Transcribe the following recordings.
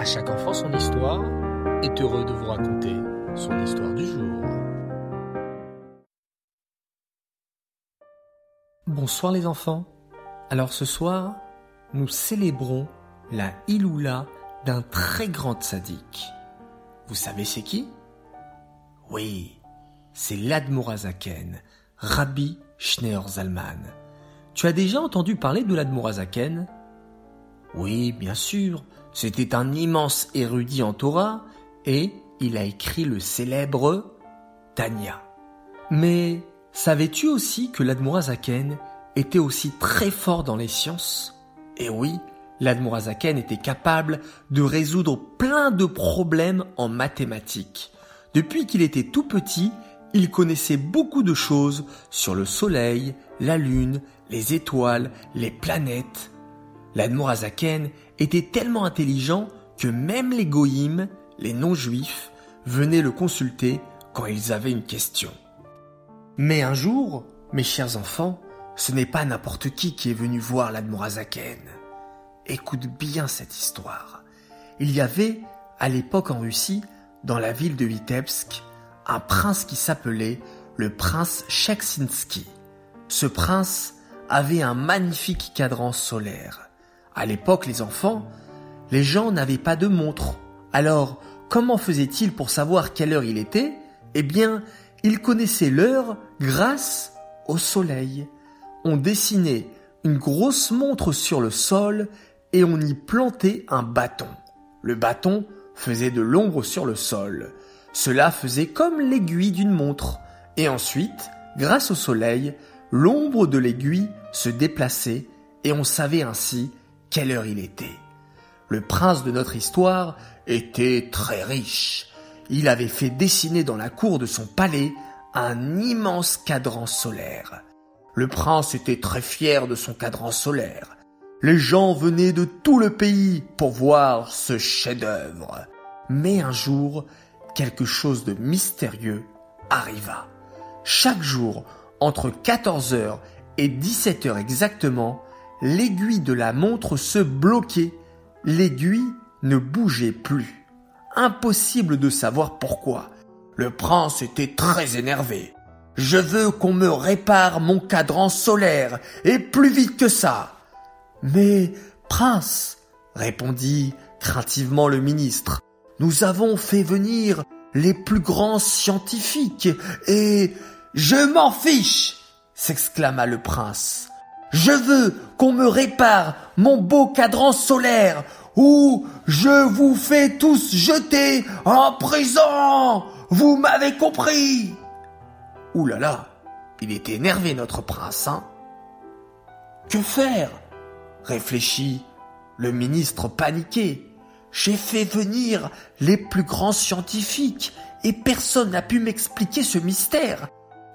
À chaque enfant son histoire est heureux de vous raconter son histoire du jour. Bonsoir les enfants. Alors ce soir, nous célébrons la Iloula d'un très grand sadique. Vous savez c'est qui? Oui, c'est l'Admorazaken, Rabbi Schneur Zalman. Tu as déjà entendu parler de l'Admorazaken Oui, bien sûr, c'était un immense érudit en Torah et il a écrit le célèbre Tanya. Mais savais-tu aussi que l'Admorazaken était aussi très fort dans les sciences? Et oui, l'Admorazaken était capable de résoudre plein de problèmes en mathématiques. Depuis qu'il était tout petit, il connaissait beaucoup de choses sur le Soleil, la Lune, les étoiles, les planètes. L'Admorazaken était tellement intelligent que même les goïms, les non-juifs, venaient le consulter quand ils avaient une question. Mais un jour, mes chers enfants, ce n'est pas n'importe qui qui est venu voir l'Admorazaken. Écoute bien cette histoire. Il y avait, à l'époque en Russie, dans la ville de Vitebsk, un prince qui s'appelait le prince Cheksinski. Ce prince avait un magnifique cadran solaire. À l'époque, les enfants, les gens n'avaient pas de montre. Alors, comment faisait-il pour savoir quelle heure il était? Eh bien, il connaissait l'heure grâce au soleil. On dessinait une grosse montre sur le sol et on y plantait un bâton. Le bâton faisait de l'ombre sur le sol. Cela faisait comme l'aiguille d'une montre. Et ensuite, grâce au soleil, l'ombre de l'aiguille se déplaçait et on savait ainsi quelle heure il était. Le prince de notre histoire était très riche. Il avait fait dessiner dans la cour de son palais un immense cadran solaire. Le prince était très fier de son cadran solaire. Les gens venaient de tout le pays pour voir ce chef-d'œuvre. Mais un jour, quelque chose de mystérieux arriva. Chaque jour, entre 14h et 17h exactement, l'aiguille de la montre se bloquait. L'aiguille ne bougeait plus. Impossible de savoir pourquoi. Le prince était très énervé. Je veux qu'on me répare mon cadran solaire, et plus vite que ça. Mais, prince, répondit craintivement le ministre, nous avons fait venir les plus grands scientifiques, et je m'en fiche, s'exclama le prince. Je veux qu'on me répare mon beau cadran solaire ou je vous fais tous jeter en prison. Vous m'avez compris Ouh là là, il était énervé notre prince, hein Que faire? Réfléchit le ministre paniqué. J'ai fait venir les plus grands scientifiques et personne n'a pu m'expliquer ce mystère.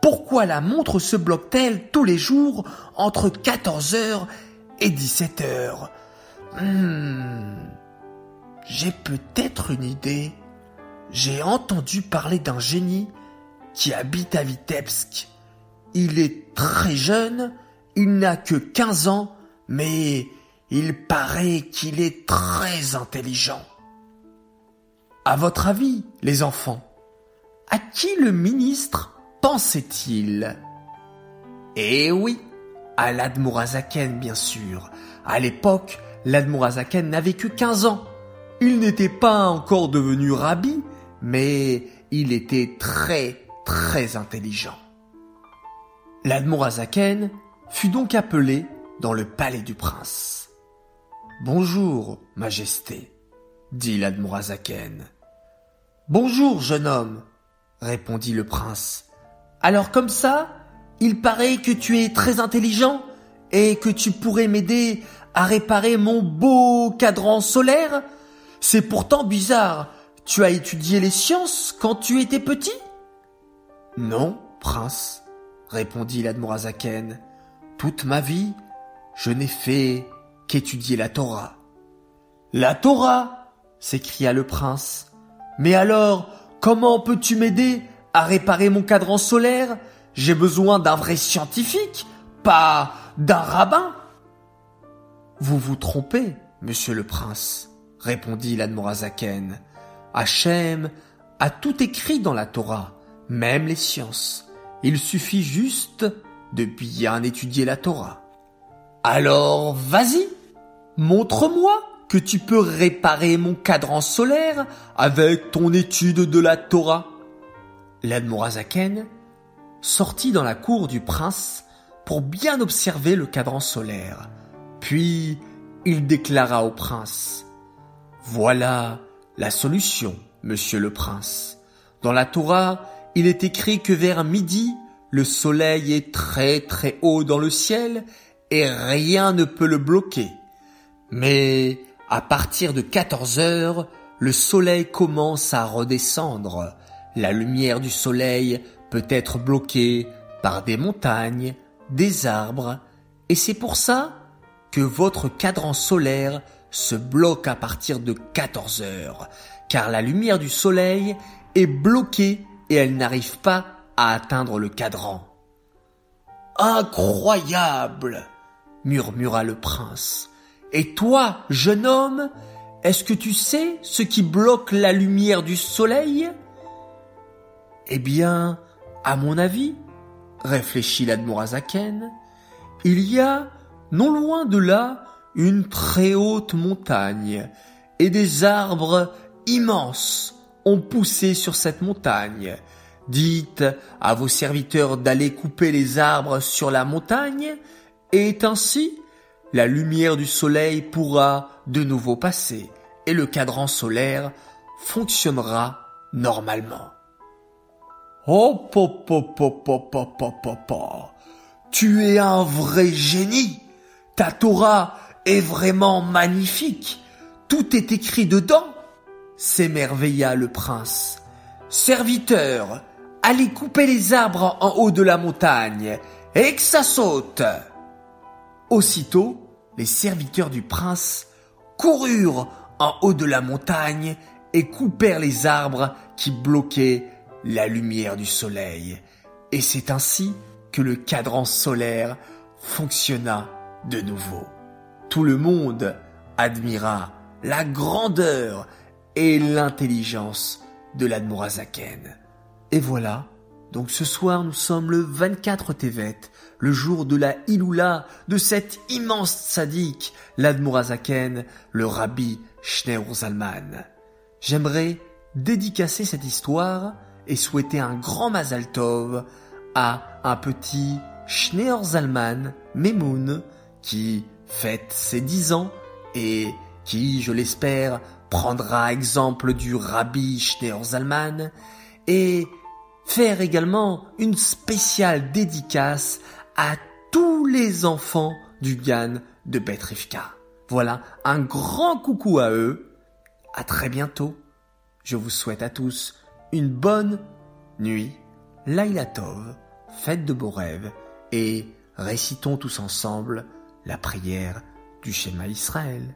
Pourquoi la montre se bloque-t-elle tous les jours entre 14h et 17h hmm. J'ai peut-être une idée. J'ai entendu parler d'un génie qui habite à Vitebsk. Il est très jeune, il n'a que 15 ans, mais il paraît qu'il est très intelligent. À votre avis, les enfants, à qui le ministre pensait-il Eh oui, à l'Admorazaken bien sûr. À l'époque, l'Admorazaken n'avait que 15 ans. Il n'était pas encore devenu rabbi, mais il était très très intelligent. L'Admorazaken fut donc appelé dans le palais du prince. Bonjour, Majesté, dit l'Admorazaken. Bonjour, jeune homme, répondit le prince. Alors comme ça, il paraît que tu es très intelligent et que tu pourrais m'aider à réparer mon beau cadran solaire C'est pourtant bizarre. Tu as étudié les sciences quand tu étais petit? Non, prince, répondit l'Admorazaken. Toute ma vie, je n'ai fait qu'étudier la Torah. La Torah s'écria le prince. Mais alors, comment peux-tu m'aider à réparer mon cadran solaire, j'ai besoin d'un vrai scientifique, pas d'un rabbin. Vous vous trompez, monsieur le prince, répondit l'Admorazaken. Hachem a tout écrit dans la Torah, même les sciences. Il suffit juste de bien étudier la Torah. Alors, vas-y, montre-moi que tu peux réparer mon cadran solaire avec ton étude de la Torah. L'Admorazaken sortit dans la cour du prince pour bien observer le cadran solaire. Puis il déclara au prince Voilà la solution, monsieur le prince. Dans la Torah, il est écrit que vers midi, le soleil est très très haut dans le ciel et rien ne peut le bloquer. Mais à partir de 14 heures, le soleil commence à redescendre. La lumière du soleil peut être bloquée par des montagnes, des arbres, et c'est pour ça que votre cadran solaire se bloque à partir de 14 heures, car la lumière du soleil est bloquée et elle n'arrive pas à atteindre le cadran. Incroyable murmura le prince. Et toi, jeune homme, est-ce que tu sais ce qui bloque la lumière du soleil? Eh bien, à mon avis, réfléchit l'Admorazaken, il y a, non loin de là, une très haute montagne, et des arbres immenses ont poussé sur cette montagne. Dites à vos serviteurs d'aller couper les arbres sur la montagne, et ainsi la lumière du soleil pourra de nouveau passer, et le cadran solaire fonctionnera normalement. Oh, Tu es un vrai génie. Ta Torah est vraiment magnifique. Tout est écrit dedans. S'émerveilla le prince. Serviteur, allez couper les arbres en haut de la montagne et que ça saute. Aussitôt, les serviteurs du prince coururent en haut de la montagne et coupèrent les arbres qui bloquaient la lumière du soleil. Et c'est ainsi que le cadran solaire fonctionna de nouveau. Tout le monde admira la grandeur et l'intelligence de l'Admorazaken. Et voilà, donc ce soir nous sommes le 24 Tevet, le jour de la Iloula de cet immense sadique, l'Admorazaken, le rabbi Schneur Zalman. J'aimerais dédicacer cette histoire et souhaiter un grand Mazal Tov à un petit Schneur Zalman Memoun qui fête ses dix ans et qui, je l'espère, prendra exemple du rabbi Schneur Zalman et faire également une spéciale dédicace à tous les enfants du GAN de Betrivka. Voilà, un grand coucou à eux. À très bientôt. Je vous souhaite à tous une bonne nuit, Laila Tov, faites de beaux rêves et récitons tous ensemble la prière du schéma Israël.